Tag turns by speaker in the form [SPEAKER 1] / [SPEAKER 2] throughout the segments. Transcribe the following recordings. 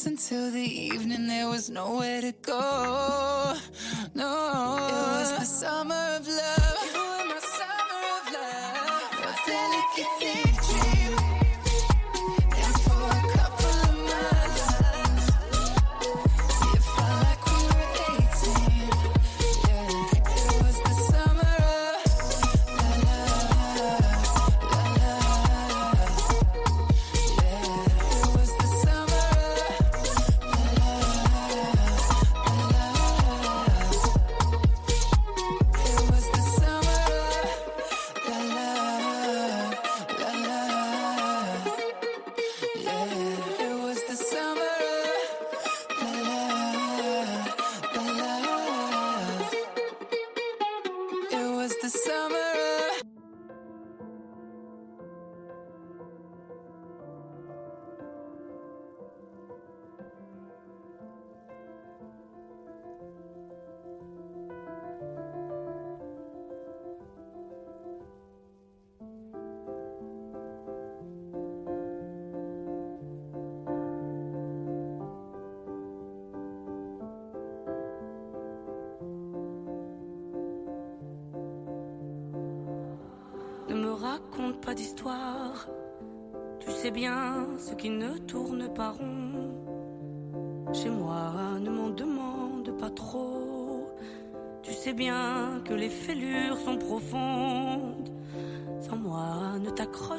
[SPEAKER 1] sheets until the evening, there was nowhere to go. No,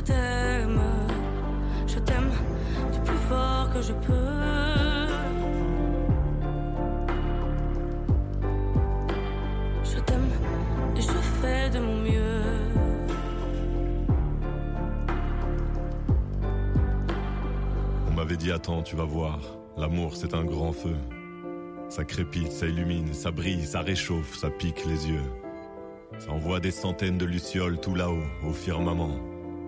[SPEAKER 2] je t'aime, je t'aime du plus fort que je peux. Je t'aime et je fais de mon mieux.
[SPEAKER 3] On m'avait dit attends, tu vas voir. L'amour, c'est un grand feu. Ça crépite, ça illumine, ça brille, ça réchauffe, ça pique les yeux. Ça envoie des centaines de lucioles tout là-haut, au firmament.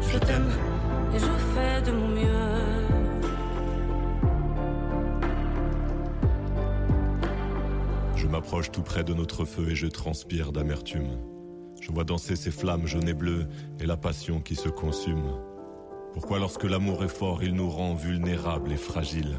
[SPEAKER 2] je t'aime et je fais de mon mieux.
[SPEAKER 3] Je m'approche tout près de notre feu et je transpire d'amertume. Je vois danser ces flammes jaunes et bleues et la passion qui se consume. Pourquoi lorsque l'amour est fort, il nous rend vulnérables et fragiles?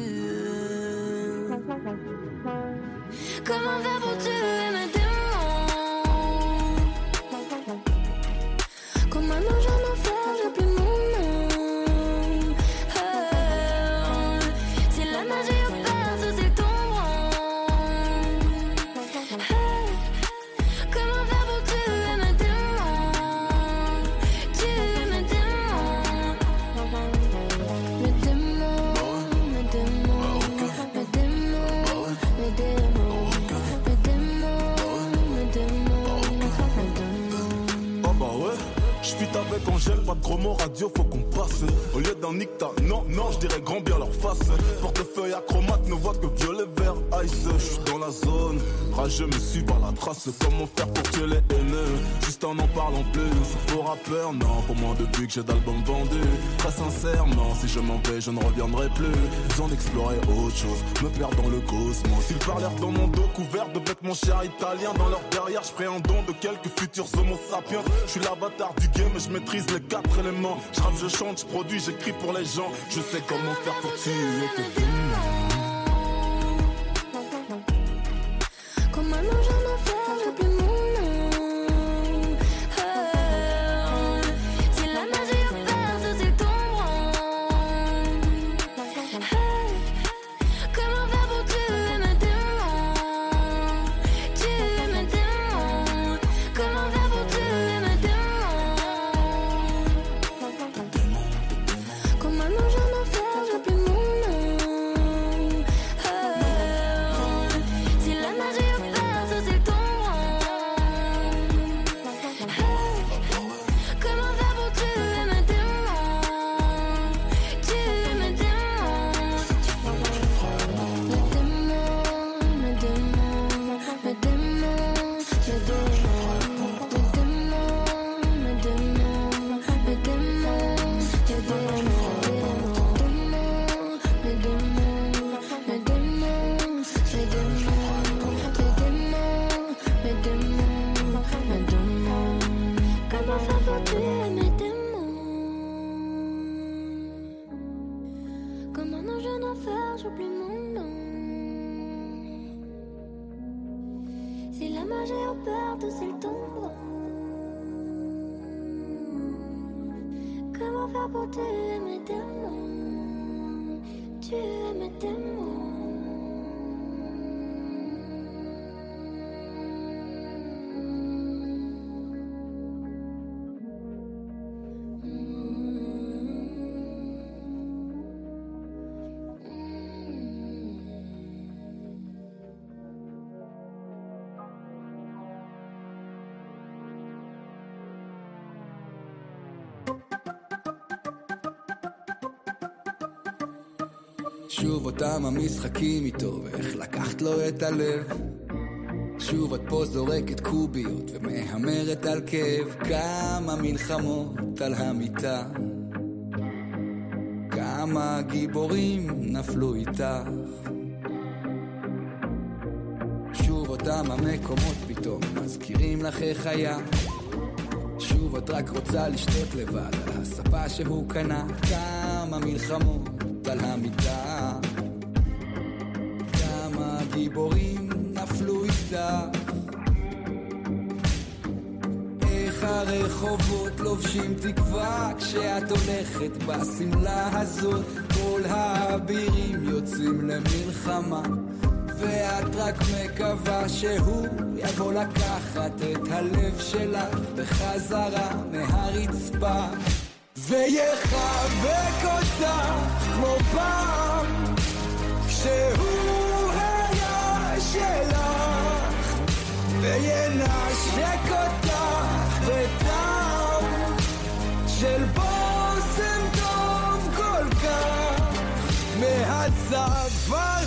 [SPEAKER 4] D'albums vendus Très sincèrement, si je m'en vais je ne reviendrai plus. Besoin d'explorer autre chose Me perdre dans le cosmos. Ils parlèrent dans mon dos couvert de vêtements chers italiens Dans leur derrière je un don de quelques futurs homo sapiens. Je suis l'avatar du game et je maîtrise les quatre éléments. Je rappe, je chante, je produis, j'écris pour les gens. Je sais comment faire pour tuer tes démons
[SPEAKER 5] שוב אותם המשחקים איתו, ואיך לקחת לו את הלב. שוב את פה זורקת קוביות ומהמרת על כאב. כמה מלחמות על המיטה. כמה גיבורים נפלו איתך. שוב אותם המקומות פתאום מזכירים לך איך היה. שוב את רק רוצה לשתות לבד על הספה שהוא קנה. כמה מלחמות על המיטה. כמה גיבורים נפלו איתה. איך איך הרחובות לובשים תקווה כשאת הולכת בשמלה הזאת? כל האבירים יוצאים למלחמה ואת רק מקווה שהוא יבוא לקחת את הלב שלך בחזרה מהרצפה ויחבק אותך כמו פעם כשהוא היה שלך. וינשק אותך בטעם של בושם טוב כל כך מהצוואר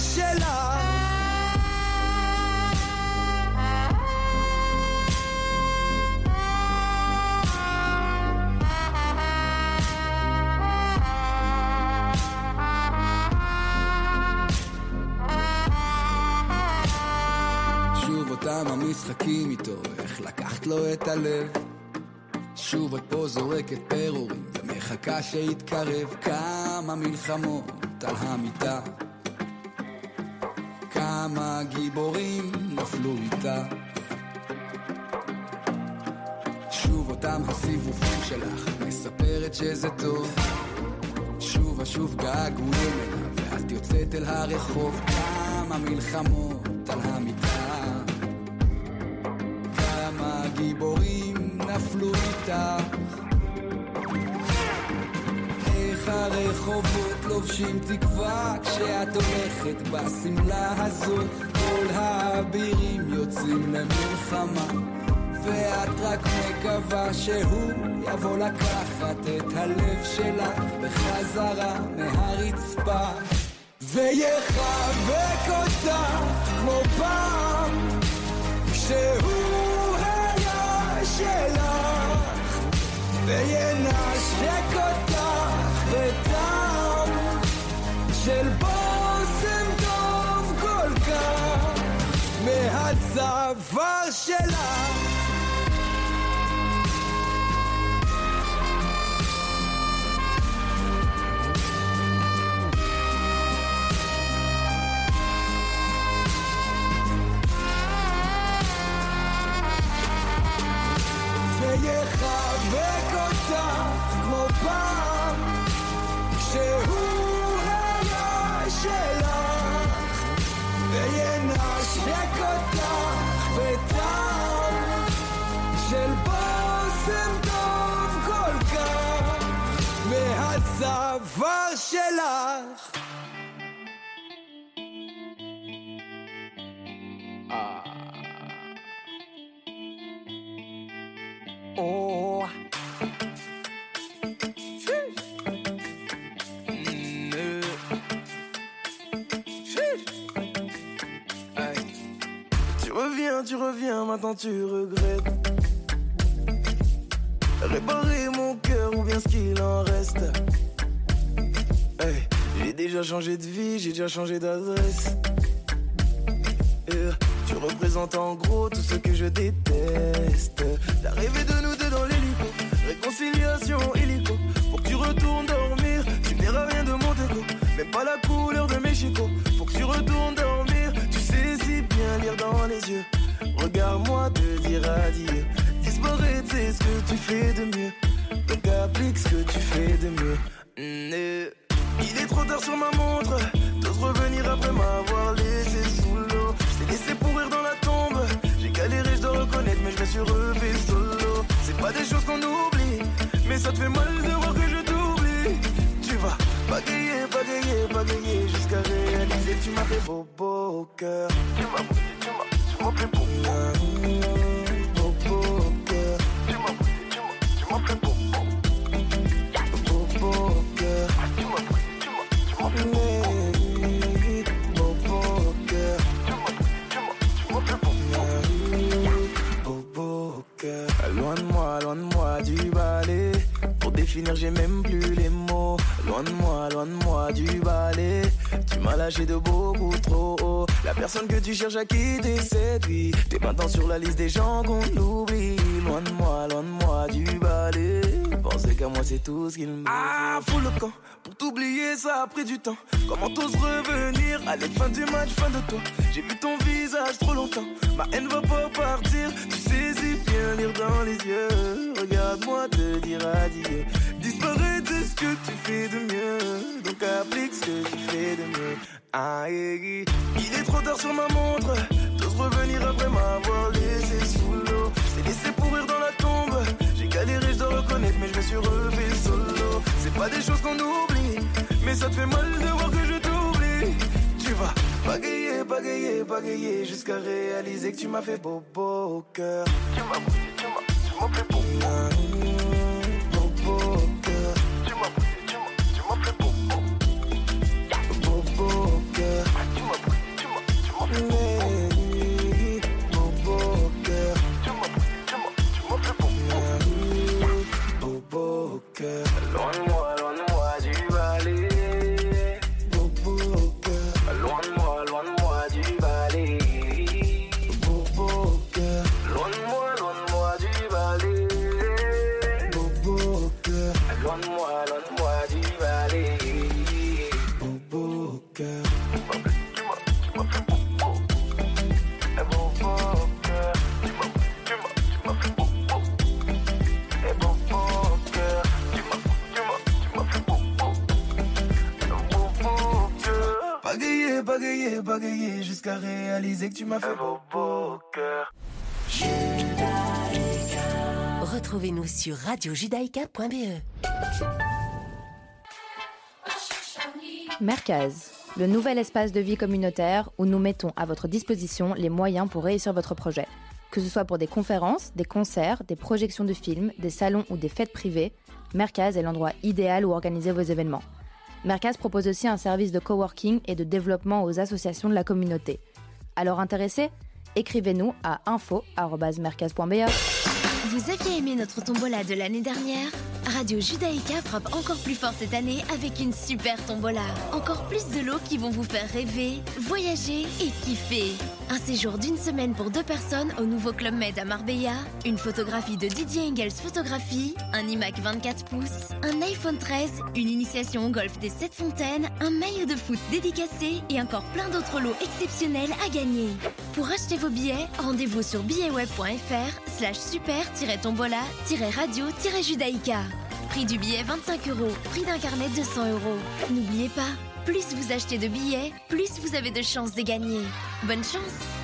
[SPEAKER 5] אותם המשחקים איתו, איך לקחת לו את הלב. שוב את פה זורקת פירורים, ומחכה שיתקרב כמה מלחמות על המיטה. כמה גיבורים נפלו איתה. שוב אותם הסיבובים שלך, מספרת שזה טוב. שוב ושוב געגועים אליו, ואת יוצאת אל הרחוב, כמה מלחמות על המיטה. גיבורים נפלו איתך. איך הרחובות לובשים תקווה כשאת הולכת בשמלה הזאת כל האבירים יוצאים למלחמה ואת רק מקווה שהוא יבוא לקחת את הלב שלך בחזרה מהרצפה ויחבק אותך כמו פעם כשהוא שלך וינשק אותך בטעם של בושם טוב כל כך מהצוואר שלך ויחבק אותה כמו פעם כשהוא היה שלך tu reviens, maintenant tu regrettes. Réparer mon cœur ou bien ce qu'il en reste. j'ai déjà changé de vie, j'ai déjà changé d'adresse. Tu représentes en gros tout ce que je déteste. T'as rêvé de nous deux dans l'hélico, réconciliation illico. Faut que tu retournes dormir, tu verras rien de mon déco. Même pas la couleur de mes chicots. Faut que tu retournes dormir, tu sais si bien lire dans les yeux. Regarde-moi te dire adieu. Disparaître, c'est ce que tu fais de mieux. Donc applique ce que tu fais de mieux. Mm, il est trop tard sur ma montre, t'oses revenir après m'avoir laissé sous l'eau. Je t'ai laissé pourrir dans la tombe, j'ai galéré, je dois reconnaître, mais je me suis refait solo. C'est pas des choses qu'on oublie, mais ça te fait mal de voir que je t'oublie. Tu vas bagayer, bagayer, bagayer, jusqu'à réaliser tu m'as fait beau, beau au cœur. Tu m'as tu m'as, tu. Loin de moi, loin de moi du balai. Pour définir, j'ai même plus les mots. Loin de moi, loin de moi du balai. Tu m'as lâché de beaucoup trop haut. La personne que tu cherches à quitter vie. T'es maintenant sur la liste des gens qu'on oublie. Loin de moi, loin de moi du balai. Pensez qu'à moi
[SPEAKER 6] c'est tout ce qu'il me Ah, fou le camp, pour t'oublier, ça a pris du temps. Comment t'oses revenir Allez, fin du match, fin de toi? J'ai vu ton visage trop longtemps, ma haine va pas partir. Tu sais si bien lire dans les yeux. Regarde-moi te dire adieu. Disparaître, de ce que tu fais de mieux. Donc applique ce que tu fais de mieux. Aïe, il est trop tard sur ma montre. T'oses revenir après m'avoir laissé sous l'eau. C'est laissé pourrir dans la tombe. J'ai galéré, je dois reconnaître, mais je me suis relevé solo. C'est pas des choses qu'on oublie, mais ça te fait mal de voir que je t'oublie. Tu vas bagayer, bagayer, bagayer jusqu'à réaliser que tu m'as fait beau beau cœur. Tu m'as tu m'as, tu m'as fait beau. Réaliser que tu m'as fait beau, beau cœur.
[SPEAKER 7] Retrouvez-nous sur radiojudaïka.be.
[SPEAKER 8] Merkaz, le nouvel espace de vie communautaire où nous mettons à votre disposition les moyens pour réussir votre projet. Que ce soit pour des conférences, des concerts, des projections de films, des salons ou des fêtes privées, Merkaz est l'endroit idéal où organiser vos événements. Mercas propose aussi un service de coworking et de développement aux associations de la communauté. Alors intéressé Écrivez-nous à info.mercas.be.
[SPEAKER 9] Vous aviez aimé notre tombola de l'année dernière? Radio Judaïka frappe encore plus fort cette année avec une super tombola. Encore plus de lots qui vont vous faire rêver, voyager et kiffer. Un séjour d'une semaine pour deux personnes au nouveau Club Med à Marbella, une photographie de Didier Engels Photographie, un iMac 24 pouces, un iPhone 13, une initiation au golf des 7 fontaines, un maillot de foot dédicacé et encore plein d'autres lots exceptionnels à gagner. Pour acheter vos billets, rendez-vous sur billetweb.fr slash super-radio-judaïka. Prix du billet 25 euros, prix d'un carnet 200 euros. N'oubliez pas, plus vous achetez de billets, plus vous avez de chances de gagner. Bonne chance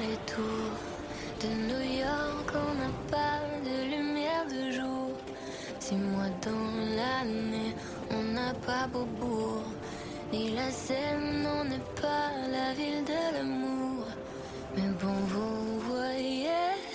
[SPEAKER 4] De New York, on n'a pas de lumière de jour. Six mois dans l'année, on n'a pas Beaubourg, ni la Seine, on n'est pas la ville de l'amour. Mais bon, vous voyez.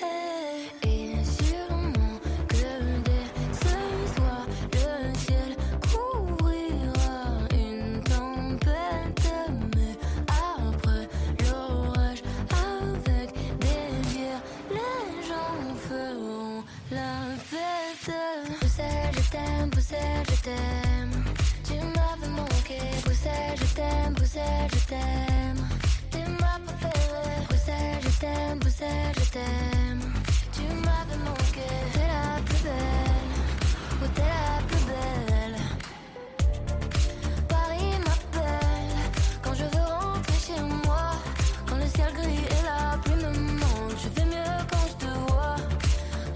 [SPEAKER 4] T'aime, Bruxelles, je t'aime. Tu m'as préféré, Bruxelles, je t'aime, Bruxelles, je t'aime. Tu m'avais manqué, t'es la plus belle, oh t'es la plus belle. Paris m'appelle quand je veux rentrer chez moi, quand le ciel gris et la pluie me manquent. Je fais mieux quand je te vois.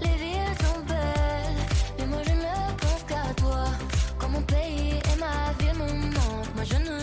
[SPEAKER 4] Les villes sont belles, mais moi je ne pense qu'à toi. Quand mon pays et ma vie me manquent, moi je ne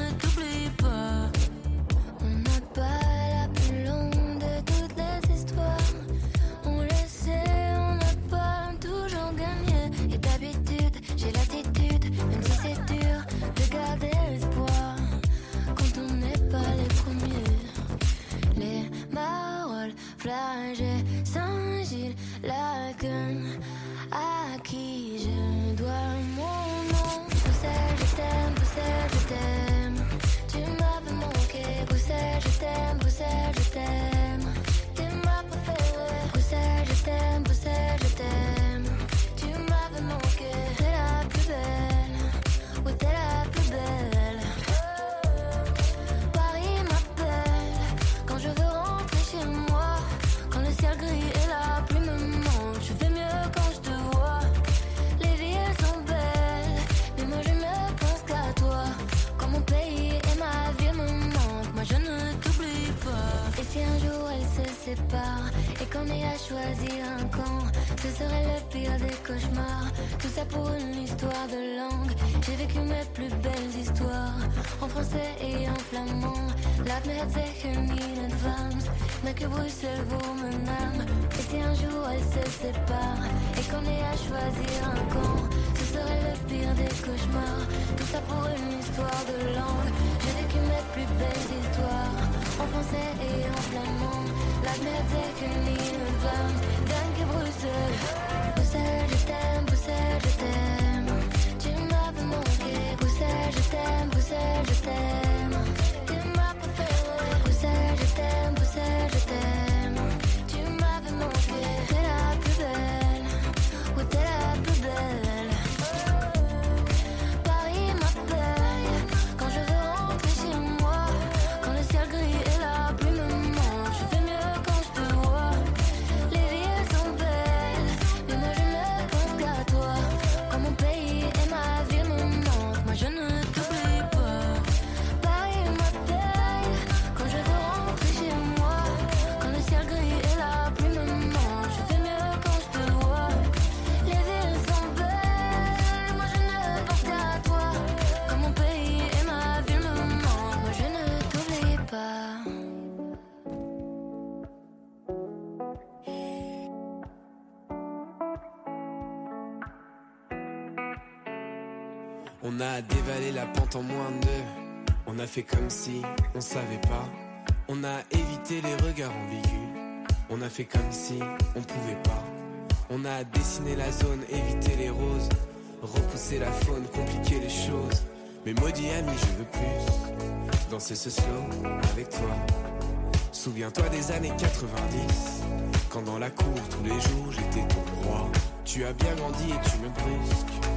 [SPEAKER 4] et qu'on ait à choisir un camp, ce serait le pire des cauchemars. Tout ça pour une histoire de langue. J'ai vécu mes plus belles histoires en français et en flamand. La merde het zeggen in advance, mais que Bruxelles vaut mon âme. Et si un jour elle se sépare et qu'on ait à choisir un camp, ce serait le pire des cauchemars. Tout ça pour une histoire de langue. J'ai vécu mes plus belles histoires en français et en flamand. Laat me het zeggen in het Vlaams, dank je Bruxelles. Bruxelles, je t'aime, Bruxelles, je t'aime. Tu m'as fait manquer, Bruxelles, je t'aime, Bruxelles, je t'aime. Pas fait rêver. Bruxelles, je t'aime, Bruxelles, je t'aime.
[SPEAKER 10] On a dévalé la pente en moins de. On a fait comme si on savait pas. On a évité les regards ambigus. On a fait comme si on pouvait pas. On a dessiné la zone, évité les roses. Repousser la faune, compliquer les choses. Mais maudit ami, je veux plus. Danser ce slow avec toi. Souviens-toi des années 90. Quand dans la cour tous les jours j'étais ton roi. Tu as bien grandi et tu me brusques.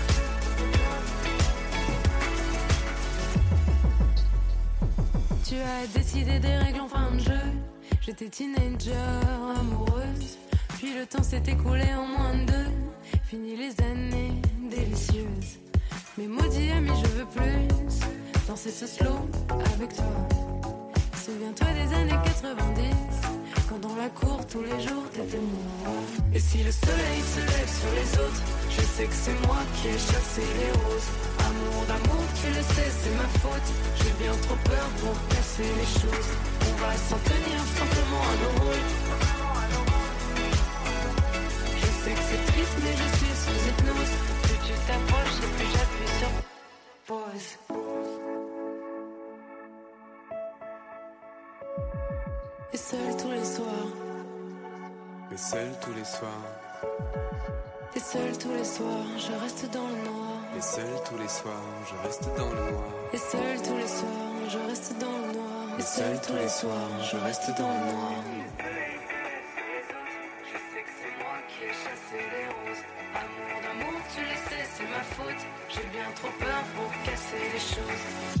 [SPEAKER 11] Tu as décidé des règles en fin de jeu. J'étais teenager, amoureuse. Puis le temps s'est écoulé en moins de deux. Fini les années délicieuses. Mais maudit ami, je veux plus danser ce slow avec toi. Souviens-toi des années 90. Quand dans la cour tous les jours t'étais moi. Et si le soleil se lève sur les autres, je sais que c'est moi qui ai chassé les roses. Amour d'amour, tu le sais, c'est ma faute. J'ai bien trop peur pour casser les choses. On va s'en tenir simplement à nos rôles. Je sais que c'est triste, mais je suis sous hypnose. Plus tu t'approches et plus j'appuie sur pause. Et seul tous les soirs,
[SPEAKER 10] Mais seul tous les soirs,
[SPEAKER 11] et seul tous les soirs, je reste dans le noir.
[SPEAKER 10] Et seul tous les soirs, je reste dans le noir.
[SPEAKER 11] Et seul tous les soirs, je reste dans le noir. Et seul tous les soirs, je reste dans le noir. Je sais que c'est moi qui ai chassé les roses. Amour d'amour, tu le sais, c'est ma faute. J'ai bien trop peur pour casser les choses.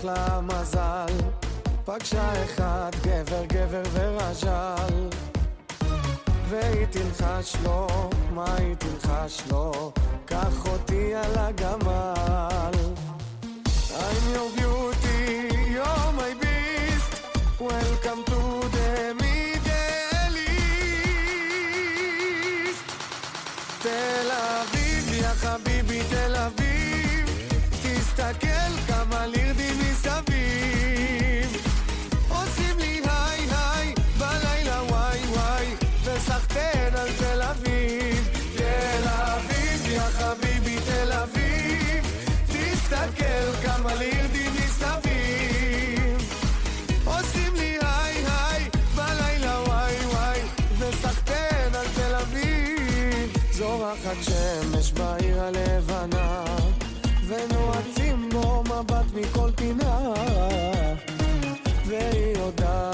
[SPEAKER 6] שנפתח לה מזל
[SPEAKER 12] פגשה אחד גבר גבר ורז'ל והיא תלחש לו, מה היא תלחש לו? קח אותי על הגמל. I'm your beauty, you're my beast. Welcome to the Middle East. תל אביב, יא חביבי, תל אביב. תסתכל הלבנה ונועצים בו מבט מכל פינה והיא יודעת,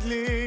[SPEAKER 13] ugly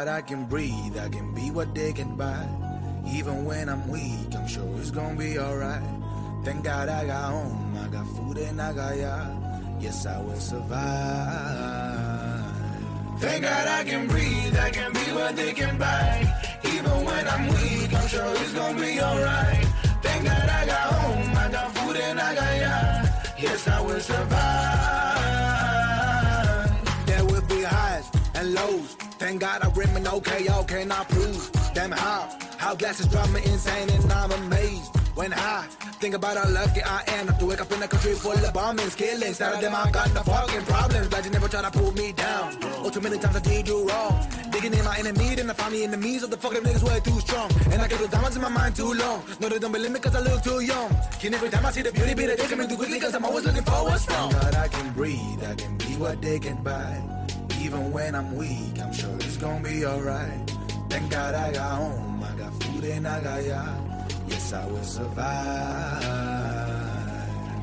[SPEAKER 13] God I can breathe, I can be what they can buy. Even when I'm weak, I'm sure it's gonna be alright. Thank God I got home, I got food and I got yard. Yes, I will survive. Thank God I can breathe, I can be what they can buy. Even when I'm weak, I'm sure it's gonna be alright. Thank God I got home, I got food and I got yard. Yes, I will survive. There will be highs and lows. Thank God I'm remain okay, y'all cannot prove. Damn how, how glasses drive me insane and I'm amazed. When I think about how lucky I am to wake up in a country full of bombings, killings. None of them I got no fucking problems. Glad you never try to pull me down. Oh, too many times I did you wrong. Digging in my enemy, then I find the enemies of the fucking niggas way too strong. And I get the diamonds in my mind too long. No, they don't believe me cause I look too young. And every time I see the beauty, be the they coming too quickly cause I'm always looking for what's wrong. God, I can breathe, I can be what they can buy. Even when I'm weak, I'm sure it's gonna be alright. Thank God I got home, I got food and I got yard. Yes, I will survive.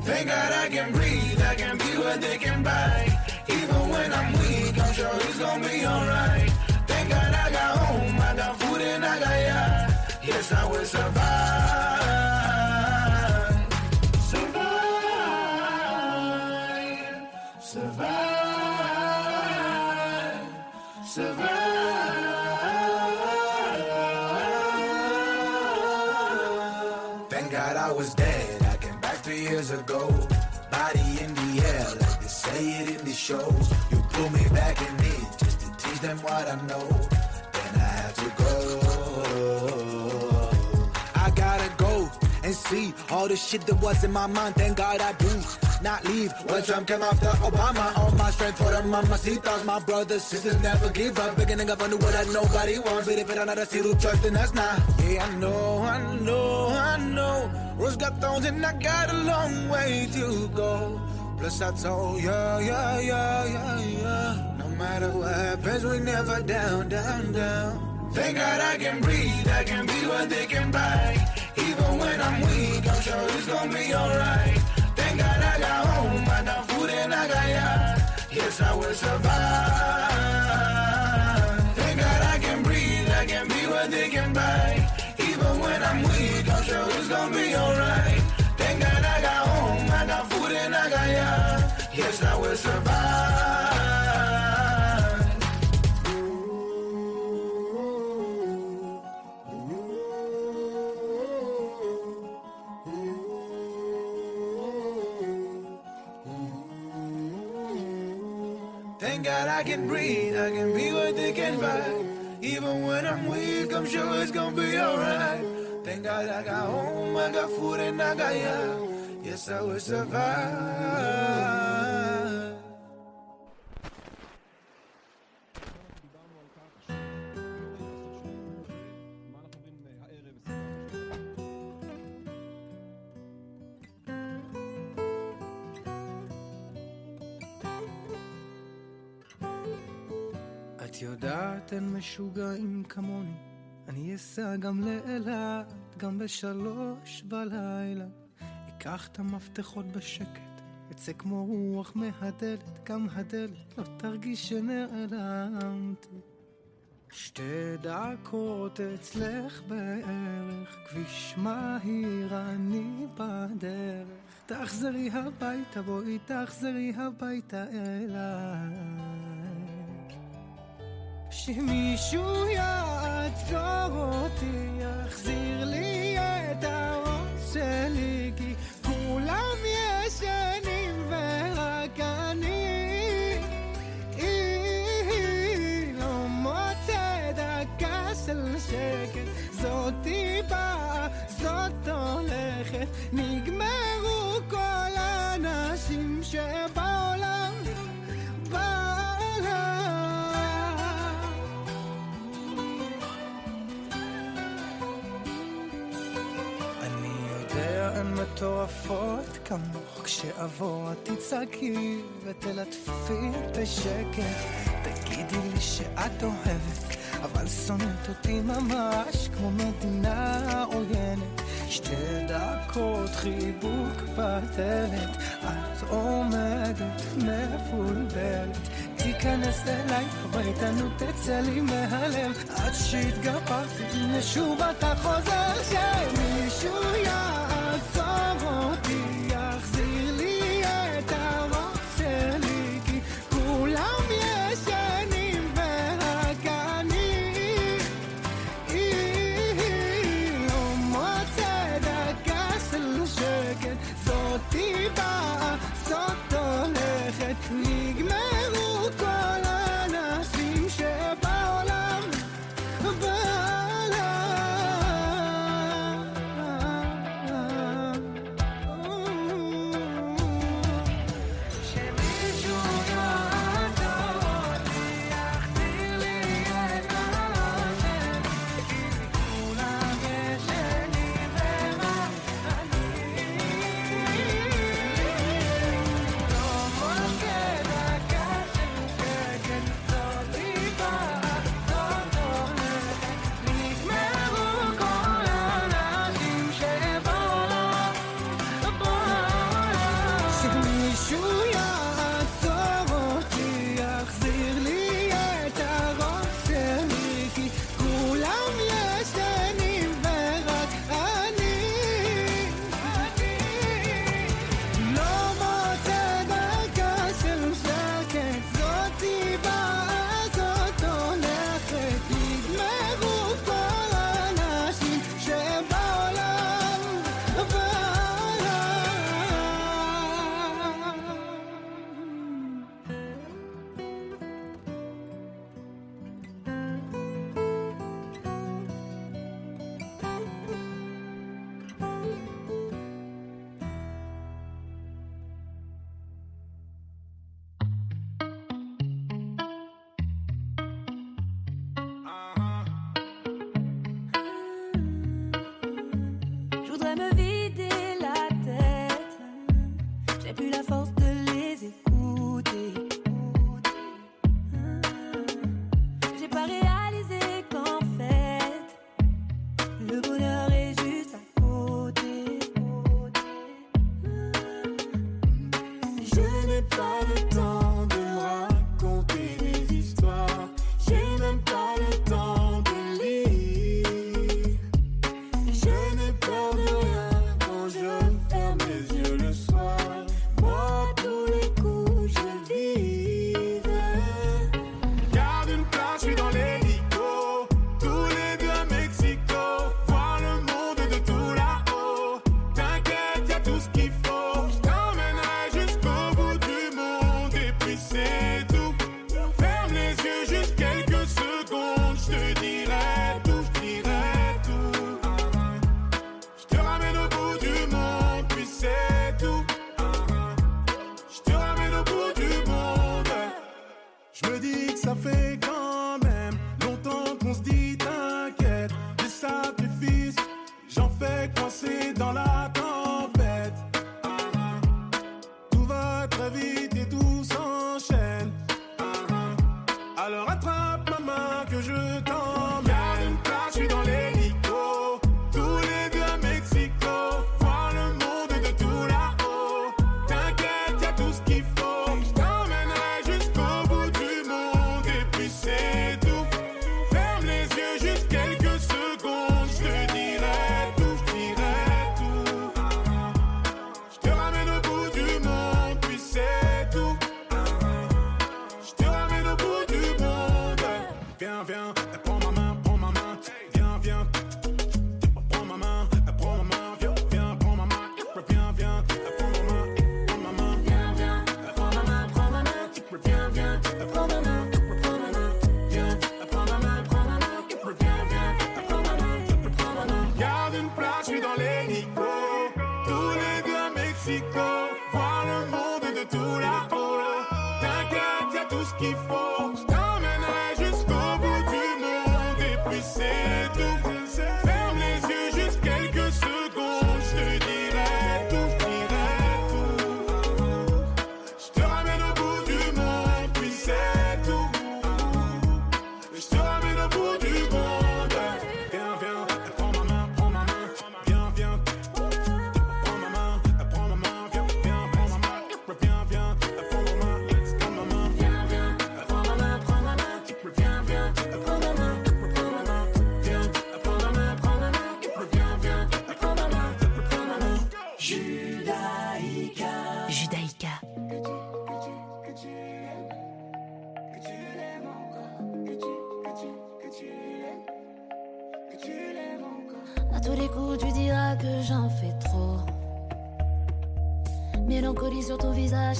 [SPEAKER 13] Thank God I can breathe, I can be what they can buy. Even when I'm weak, I'm sure it's gonna be alright. Thank God I got home, I got food and I got yard. Yes, I will. Survive. Them what I know. Then I had to go. I gotta go and see all the shit that was in my mind. Thank God I do not leave. When Trump came after Obama, all my strength for the mamacitas. My brothers, sisters never give up. Big nigga for the what that nobody wants. But if it another see who trust, then that's not. Yeah, I know, I know, I know. Rose got thorns and I got a long way to go. Plus I told ya, yeah, yeah, yeah, yeah. No matter what happens, we never down, down, down. Thank God I can breathe, I can be what they can buy. Even when I'm weak, I'm sure it's gonna be alright. Thank God I got home, I got food and I got yacht. Yes, I will survive. Thank God I can breathe, I can be what they can buy. Even when I'm weak, I'm sure it's gonna be alright. Thank God I got home, I got food and I got yacht. Yes, I will survive. Thank God I can breathe, I can be what they can buy. Even when I'm weak, I'm sure it's gonna be alright. Thank God I got home, I got food and I got yeah. Yes, I will survive.
[SPEAKER 12] משוגעים כמוני. אני אסע גם לאילת, גם בשלוש בלילה. אקח את המפתחות בשקט, אצא כמו רוח מהדלת, גם הדלת לא תרגיש שנעלמתי. שתי דקות אצלך בערך, כביש מהיר אני בדרך. תחזרי הביתה, בואי תחזרי הביתה אליי. שמישהו יעצור אותי, יחזיר לי את הראש שלי, כי כולם ישנים מטורפות כמוך, כשאבוא את תצעקי ותלטפי בשקט. תגידי לי שאת אוהבת, אבל שונאת אותי ממש כמו מדינה עוינת. שתי דקות חיבוק בדלת, את עומדת מבולבלת. תיכנס אליי הביתה, נו תצא לי מהלב עד שהתגברתי, שוב אתה חוזר שמישהו יעצור
[SPEAKER 14] long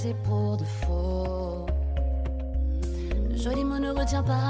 [SPEAKER 14] c'est
[SPEAKER 4] pour de faux. Joli mot ne retient pas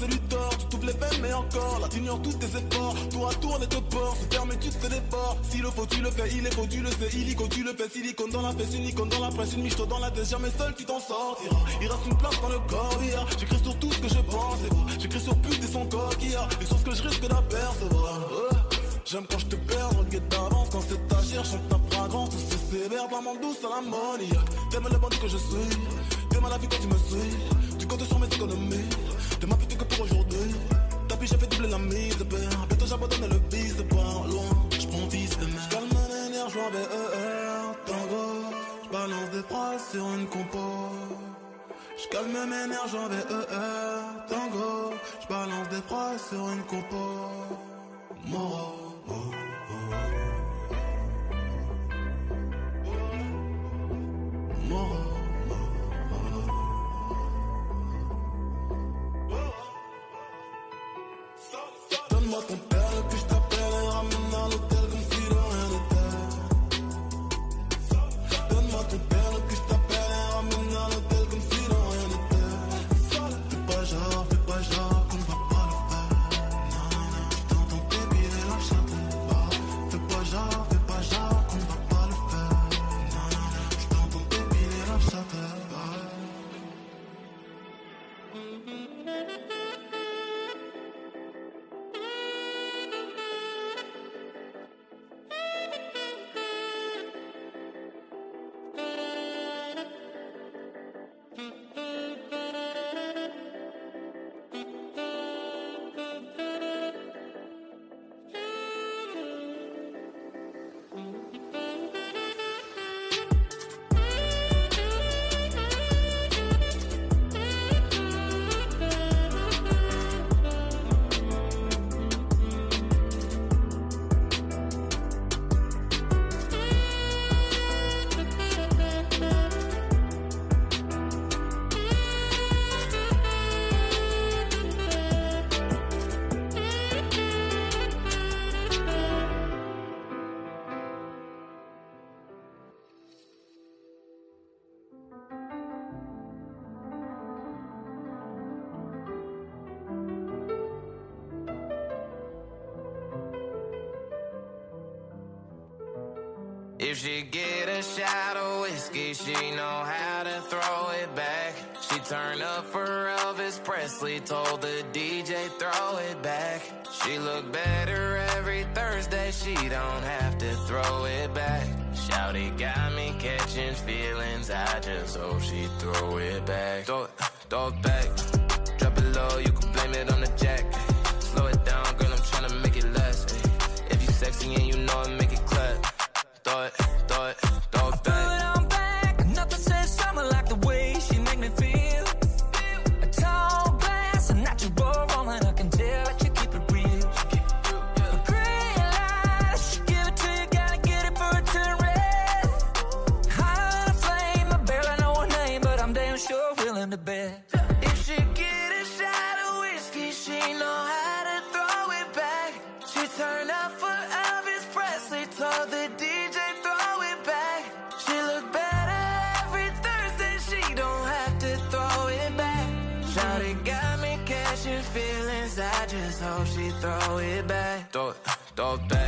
[SPEAKER 15] causer du tort, tu t'ouvres les veines mais encore, là t'ignores tous tes efforts, tour à tour on est te port, se ferme et tu te fais des ports, s'il le faut tu le fais, il est faux tu le sais, illico tu le fais, silicone dans la fesse, une dans la presse, une miche dans la tête, jamais seul tu t'en sortiras, il reste une place dans le corps, hier. j'écris sur tout ce que je pense, j'écris sur pute et son corps qui a, et sur ce que je risque d'apercevoir. J'aime quand je te perds, regarde d'avance. Quand c'est ta chère, chante ta fragrance, tout c'est sévère, pas mon douce à l'ammoniaque. T'aimes le bandit que je suis, t'aimes la vie quand tu me suis, tu comptes sur mes économies, ma pute que pour aujourd'hui. Tapis, j'ai fait doubler la mise, père, bientôt j'abandonne le bis, de pas loin, j'prends fils de mère. J'calme mes nerfs, j'vois BER, tango, j'balance des phrases sur une compo. J'calme mes nerfs, j'vois BER, tango, j'balance des phrases sur une compo. Moro. Moro.
[SPEAKER 16] If she get a shot of whiskey, she know how to throw it back. She turn up for Elvis Presley, told the DJ throw it back. She look better every Thursday, she don't have to throw it back. Shouty got me catching feelings, I just hope she throw it back. Throw it, throw it back. Drop it low, you can blame it on the jack. Slow it down, girl, I'm tryna make it last. If you sexy and you know it thought. Throw it back. Throw it, throw it back.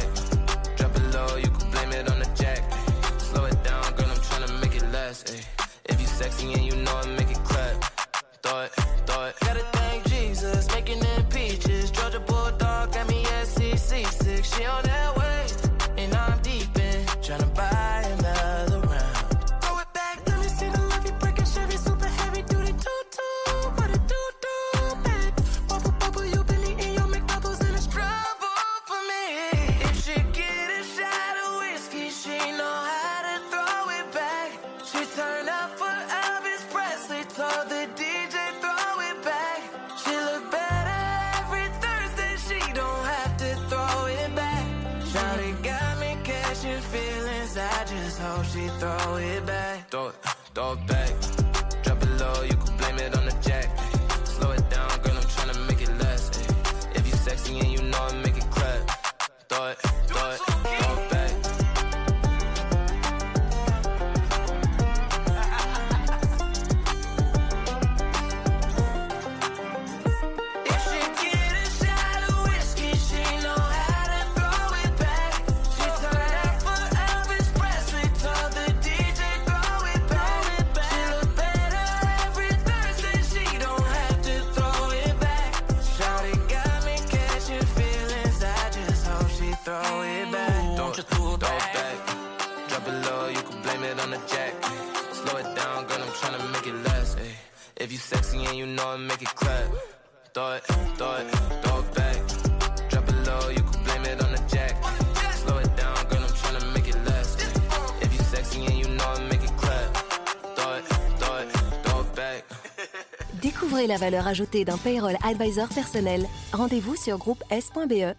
[SPEAKER 17] La valeur ajoutée d'un payroll advisor personnel. Rendez-vous sur groupe S.be.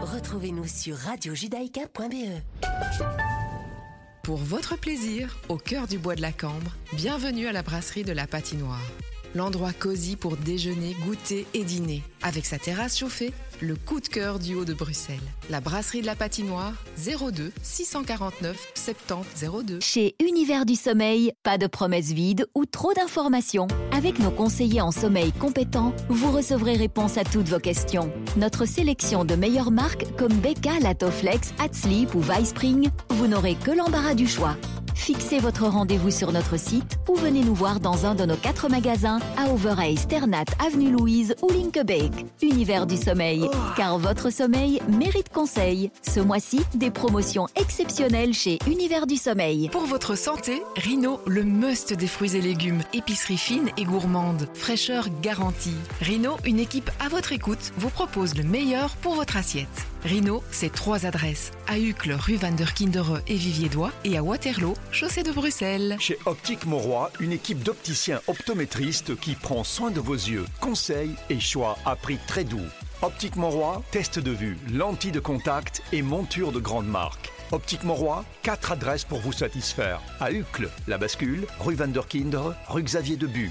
[SPEAKER 7] Retrouvez-nous sur radiojudaïka.be.
[SPEAKER 18] Pour votre plaisir, au cœur du bois de la Cambre, bienvenue à la brasserie de la Patinoire. L'endroit cosy pour déjeuner, goûter et dîner. Avec sa terrasse chauffée, le coup de cœur du haut de Bruxelles. La brasserie de la Patinoire, 02 649 70 02.
[SPEAKER 19] Chez Univers du Sommeil, pas de promesses vides ou trop d'informations. Avec nos conseillers en sommeil compétents, vous recevrez réponse à toutes vos questions. Notre sélection de meilleures marques comme Becca, Latoflex, Hatsleep ou Spring, vous n'aurez que l'embarras du choix. Fixez votre rendez-vous sur notre site ou venez nous voir dans un de nos quatre magasins à Overay, Ternat, Avenue Louise ou Linkebeek. Univers du sommeil, car votre sommeil mérite conseil. Ce mois-ci, des promotions exceptionnelles chez Univers du sommeil.
[SPEAKER 18] Pour votre santé, Rhino, le must des fruits et légumes. Épicerie fine et gourmande. Fraîcheur garantie. Rhino, une équipe à votre écoute, vous propose le meilleur pour votre assiette. Rhino, c'est trois adresses. À Uccle, rue Van der Kindere et Vivier-Dois et à Waterloo, chaussée de Bruxelles.
[SPEAKER 20] Chez Optique Mauroy, une équipe d'opticiens optométristes qui prend soin de vos yeux. Conseils et choix à prix très doux. Optique Mauroy, test de vue, lentilles de contact et monture de grande marque. Optique Mauroy, quatre adresses pour vous satisfaire. À Uccle, La Bascule, rue Van der rue Xavier Debu.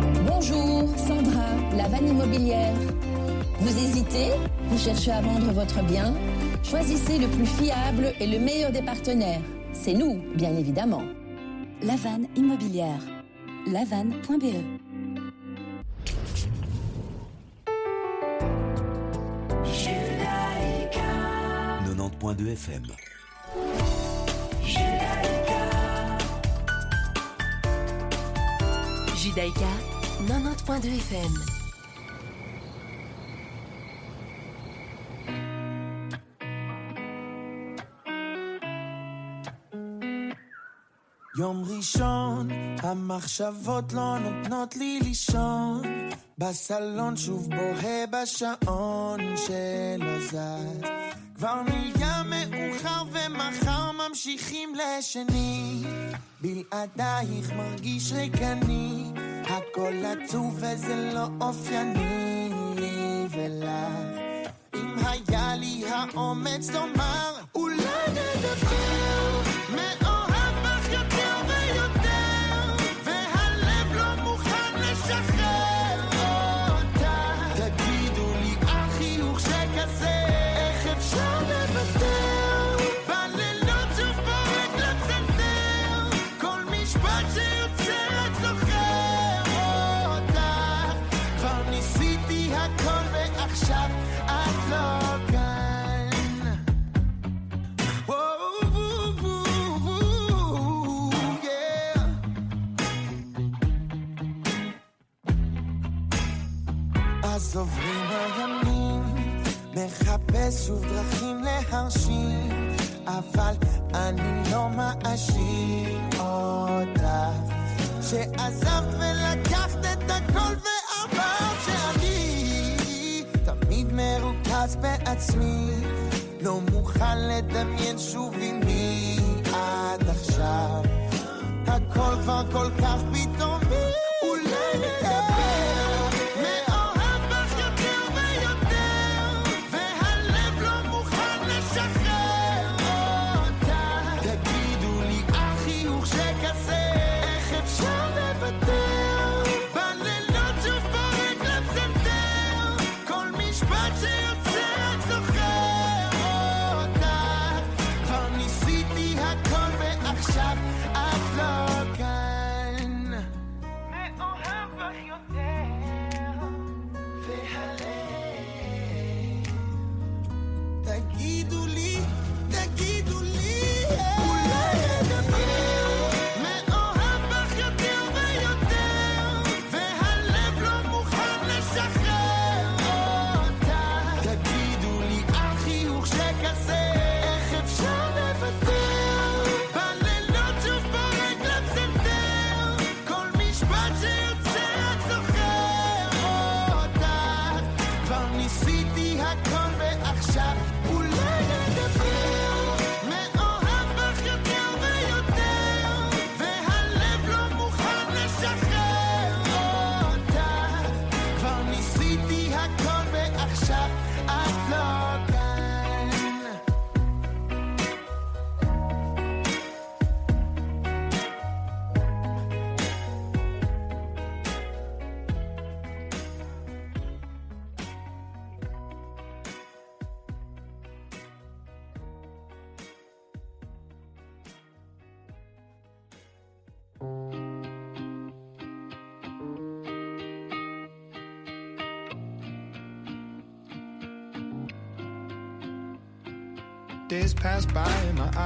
[SPEAKER 21] Bonjour, Sandra, la vanne immobilière. Vous hésitez Vous cherchez à vendre votre bien Choisissez le plus fiable et le meilleur des partenaires. C'est nous, bien évidemment.
[SPEAKER 19] La vanne immobilière. lavanne.be
[SPEAKER 22] 90.2 FM.
[SPEAKER 7] Judaïka 90.2 FM.
[SPEAKER 6] יום ראשון, המחשבות לא נותנות לי לישון. בסלון שוב בוהה בשעון שלא זז. כבר נהיה מאוחר ומחר
[SPEAKER 23] ממשיכים לשני בלעדייך מרגיש ריקני הכל עצוב וזה לא אופייני לי ולך. אם היה לי האומץ לומר אולי נדבר מחפש שוב דרכים להרשים, אבל אני לא מאשים אותך. שעזבת ולקחת את הכל ואמרת שאני תמיד מרוכז בעצמי, לא מוכן לדמיין שוב עם מי עד עכשיו. הכל כבר כל כך פתאומי,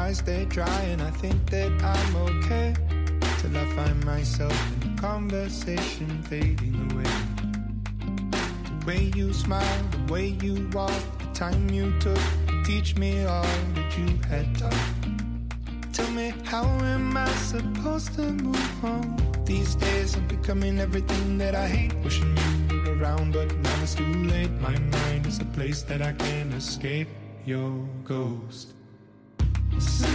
[SPEAKER 24] eyes stay dry and I think that I'm okay till I find myself in a conversation fading away. The way you smile, the way you walk, the time you took to teach me all that you had taught. Tell me, how am I supposed to move on? These days I'm becoming everything that I hate. Wishing you were around, but now it's too late. My mind is a place that I can't escape your ghost. Peace.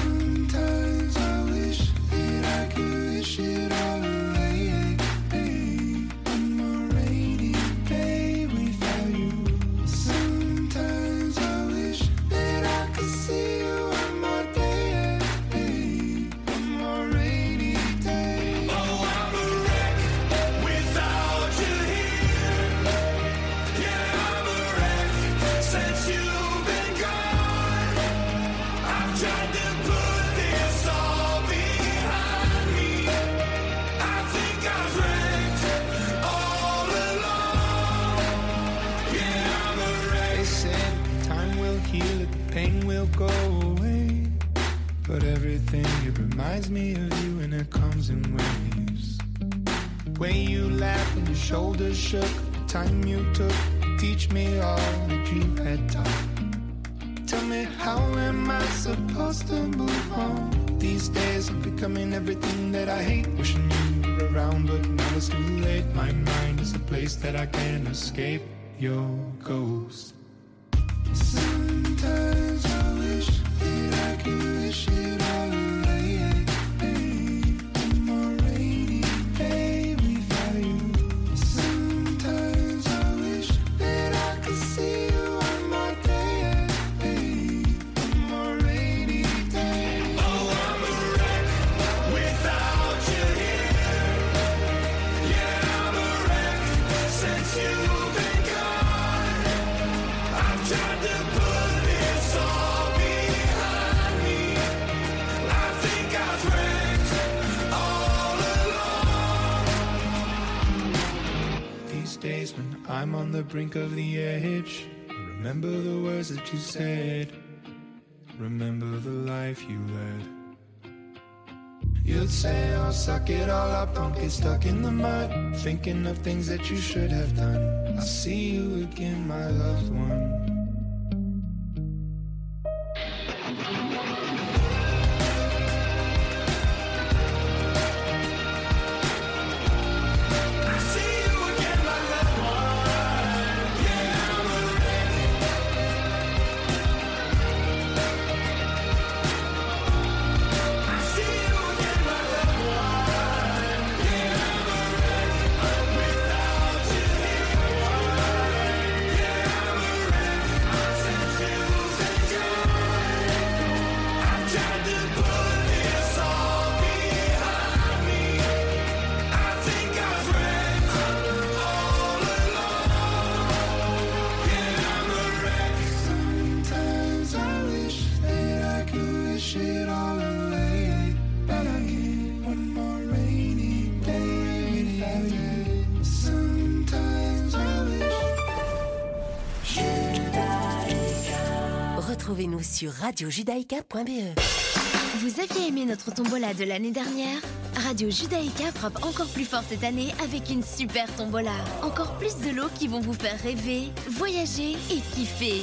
[SPEAKER 24] I hate. Wishing you were around, but now it's too late. My mind is a place that I can't escape your ghost. Say, I'll suck it all up, don't get stuck in the mud. Thinking of things that you should have done. I'll see you again, my loved one.
[SPEAKER 7] radiojudaïka.be.
[SPEAKER 9] Vous aviez aimé notre tombola de l'année dernière? Radio Judaïka frappe encore plus fort cette année avec une super tombola. Encore plus de lots qui vont vous faire rêver, voyager et kiffer.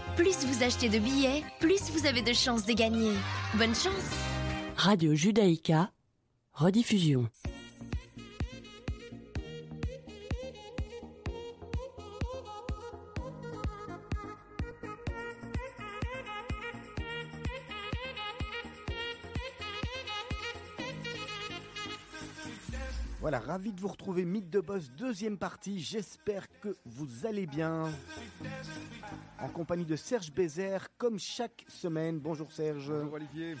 [SPEAKER 9] plus vous achetez de billets, plus vous avez de chances de gagner. Bonne chance
[SPEAKER 25] Radio Judaïka, rediffusion.
[SPEAKER 26] Voilà, ravi de vous retrouver, Mythe de Boss, deuxième partie. J'espère que vous allez bien. En compagnie de Serge Bézère, comme chaque semaine. Bonjour Serge. Bonjour
[SPEAKER 27] Olivier.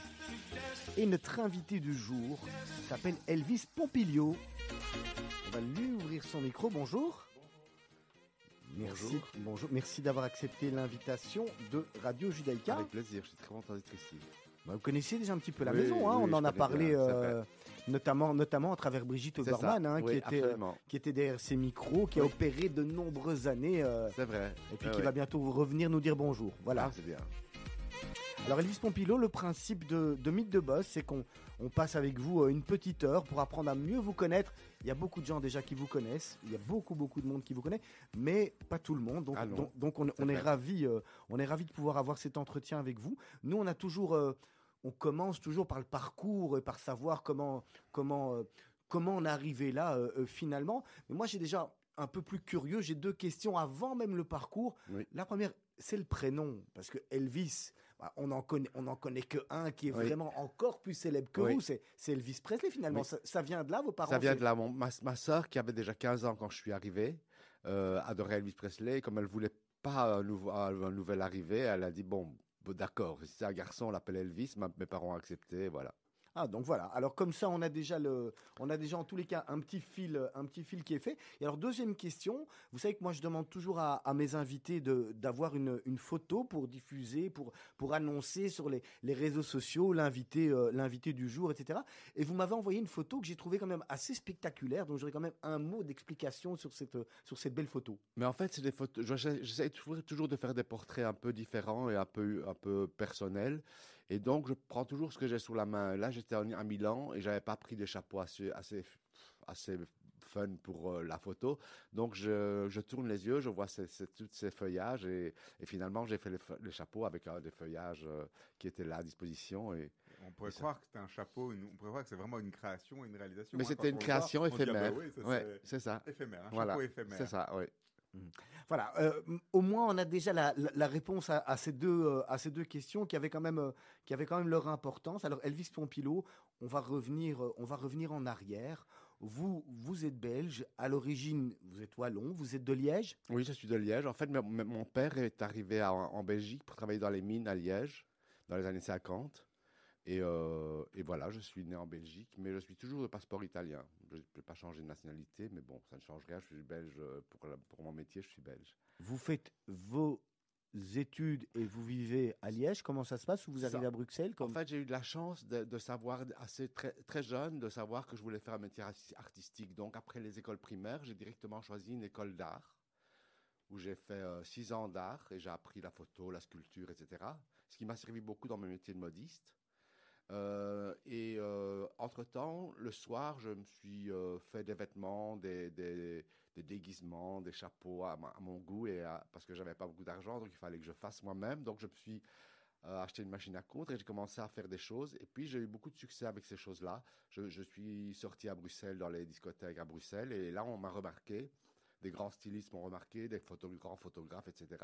[SPEAKER 26] Et notre invité du jour s'appelle Elvis Pompilio. On va lui ouvrir son micro. Bonjour. Merci, bonjour. Merci d'avoir accepté l'invitation de Radio Judaïka.
[SPEAKER 27] Avec plaisir, je suis très content d'être ici.
[SPEAKER 26] Bah, vous connaissez déjà un petit peu la
[SPEAKER 27] Oui,
[SPEAKER 26] maison, hein,
[SPEAKER 27] oui,
[SPEAKER 26] on en a parlé
[SPEAKER 27] bien,
[SPEAKER 26] euh, notamment, notamment à travers Brigitte Obermann, hein,
[SPEAKER 27] oui,
[SPEAKER 26] qui, était, euh, qui était derrière ses micros, qui a opéré de nombreuses années.
[SPEAKER 27] C'est vrai.
[SPEAKER 26] Et puis
[SPEAKER 27] Ouais,
[SPEAKER 26] qui va bientôt revenir nous dire bonjour. Voilà.
[SPEAKER 27] Ah, c'est bien.
[SPEAKER 26] Alors Elvis Pompilo, le principe de, de Mythe de Boss, c'est qu'on on passe avec vous euh, une petite heure pour apprendre à mieux vous connaître. Il y a beaucoup de gens déjà qui vous connaissent, il y a beaucoup beaucoup de monde qui vous connaît, mais pas tout le monde. Donc,
[SPEAKER 27] Ah
[SPEAKER 26] donc, donc on, est ravi, euh, on est ravi de pouvoir avoir cet entretien avec vous. Nous, on a toujours, euh, on commence toujours par le parcours et par savoir comment comment euh, comment on est arrivé là euh, euh, finalement. Mais moi, j'ai déjà un peu plus curieux. J'ai deux questions avant même le parcours. La première, c'est le prénom, parce que Elvis, on en connaît, on en connaît que un qui est
[SPEAKER 27] Oui.
[SPEAKER 26] vraiment encore plus célèbre que
[SPEAKER 27] Oui.
[SPEAKER 26] vous. C'est Elvis Presley finalement.
[SPEAKER 27] Oui.
[SPEAKER 26] Ça, ça vient de là, vos parents.
[SPEAKER 27] Ça vient de là. Mon- ma, ma soeur, qui avait déjà 15 ans quand je suis arrivé, euh, adorait Elvis Presley. Comme elle voulait pas un, nouvel arrivé, elle a dit bon, bon, d'accord, si c'est un garçon, on l'appelle Elvis. Ma- mes parents ont accepté, voilà.
[SPEAKER 26] Ah donc voilà. Alors comme ça, on a déjà le, on a déjà en tous les cas un petit fil, un petit fil qui est fait. Et alors deuxième question, vous savez que moi je demande toujours à, mes invités de d'avoir une, une photo pour diffuser, pour pour annoncer sur les, les réseaux sociaux l'invité euh, l'invité du jour, etc. Et vous m'avez envoyé une photo que j'ai trouvée quand même assez spectaculaire. Donc j'aurais quand même un mot d'explication sur cette sur cette belle photo.
[SPEAKER 27] Mais en fait, c'est des photos. j'essaie- toujours de faire des portraits un peu différents et un peu, un peu personnels. Et donc, je prends toujours ce que j'ai sous la main. Là, j'étais à Milan et j'avais pas pris des chapeaux assez, assez, assez fun pour euh, la photo. Donc, je, je tourne les yeux, je vois ces, ces- tous ces feuillages et, et finalement, j'ai fait les, chapeaux avec euh, des feuillages euh, qui étaient là à disposition. Et,
[SPEAKER 28] On pourrait
[SPEAKER 27] et ça-
[SPEAKER 28] croire que c'était un chapeau, une- on pourrait croire que c'est vraiment une création, une réalisation.
[SPEAKER 27] Mais
[SPEAKER 28] hein.
[SPEAKER 27] c'était une création
[SPEAKER 28] voit, ah bah
[SPEAKER 27] éphémère.
[SPEAKER 28] oui, ça,
[SPEAKER 27] Ouais,
[SPEAKER 28] c'est
[SPEAKER 27] c'est ça.
[SPEAKER 28] Éphémère, un
[SPEAKER 27] Voilà,
[SPEAKER 28] chapeau éphémère.
[SPEAKER 27] C'est ça, oui.
[SPEAKER 26] Voilà, euh, au moins on a déjà la, réponse à, ces deux, euh, à ces deux questions qui avaient, quand même, euh, qui avaient quand même leur importance. Alors Elvis Pompilo, on va revenir, on va revenir en arrière. vous, vous êtes belge. À l'origine, vous êtes wallon. Vous êtes de Liège?
[SPEAKER 27] Oui, je suis de Liège. En fait, mon père est arrivé en Belgique pour travailler dans les mines à Liège dans les années 50. Et, euh, et voilà, je suis né en Belgique, mais je suis toujours de passeport italien. Je ne peux pas changer de nationalité, mais bon, ça ne change rien. Je suis belge euh, pour, la- pour mon métier, je suis belge.
[SPEAKER 26] Vous faites vos études et vous vivez à Liège. Comment ça se passe? Ou vous
[SPEAKER 27] Ça-
[SPEAKER 26] arrivez à Bruxelles?
[SPEAKER 27] En fait, j'ai eu de la chance de, de savoir, assez très, très jeune, de savoir que je voulais faire un métier arti- artistique. Donc, après les écoles primaires, j'ai directement choisi une école d'art où j'ai fait euh, six ans d'art et j'ai appris la photo, la sculpture, etc. Ce qui m'a servi beaucoup dans mon métier de modiste. Euh, et euh, entre-temps, le soir, je me suis euh, fait des vêtements, des, déguisements, des chapeaux à, mon goût, et parce que j'avais pas beaucoup d'argent, donc il fallait que je fasse moi-même. Donc je me suis euh, acheté une machine à coudre et j'ai commencé à faire des choses. Et puis j'ai eu beaucoup de succès avec ces choses-là. Je, suis sorti à Bruxelles, dans les discothèques à Bruxelles, et là on m'a remarqué. Des grands stylistes m'ont remarqué, des grands photographes, etc.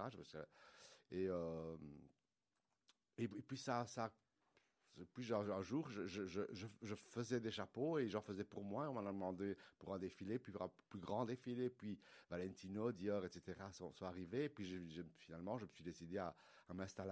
[SPEAKER 27] Et, et, puis ça, ça puis genre, un jour, je, je- je- je- faisais des chapeaux et j'en faisais pour moi. On m'en a demandé pour un défilé, puis pour un plus grand défilé. Puis Valentino, Dior, etc. sont, arrivés. Et puis finalement, je me suis décidé à, à m'installer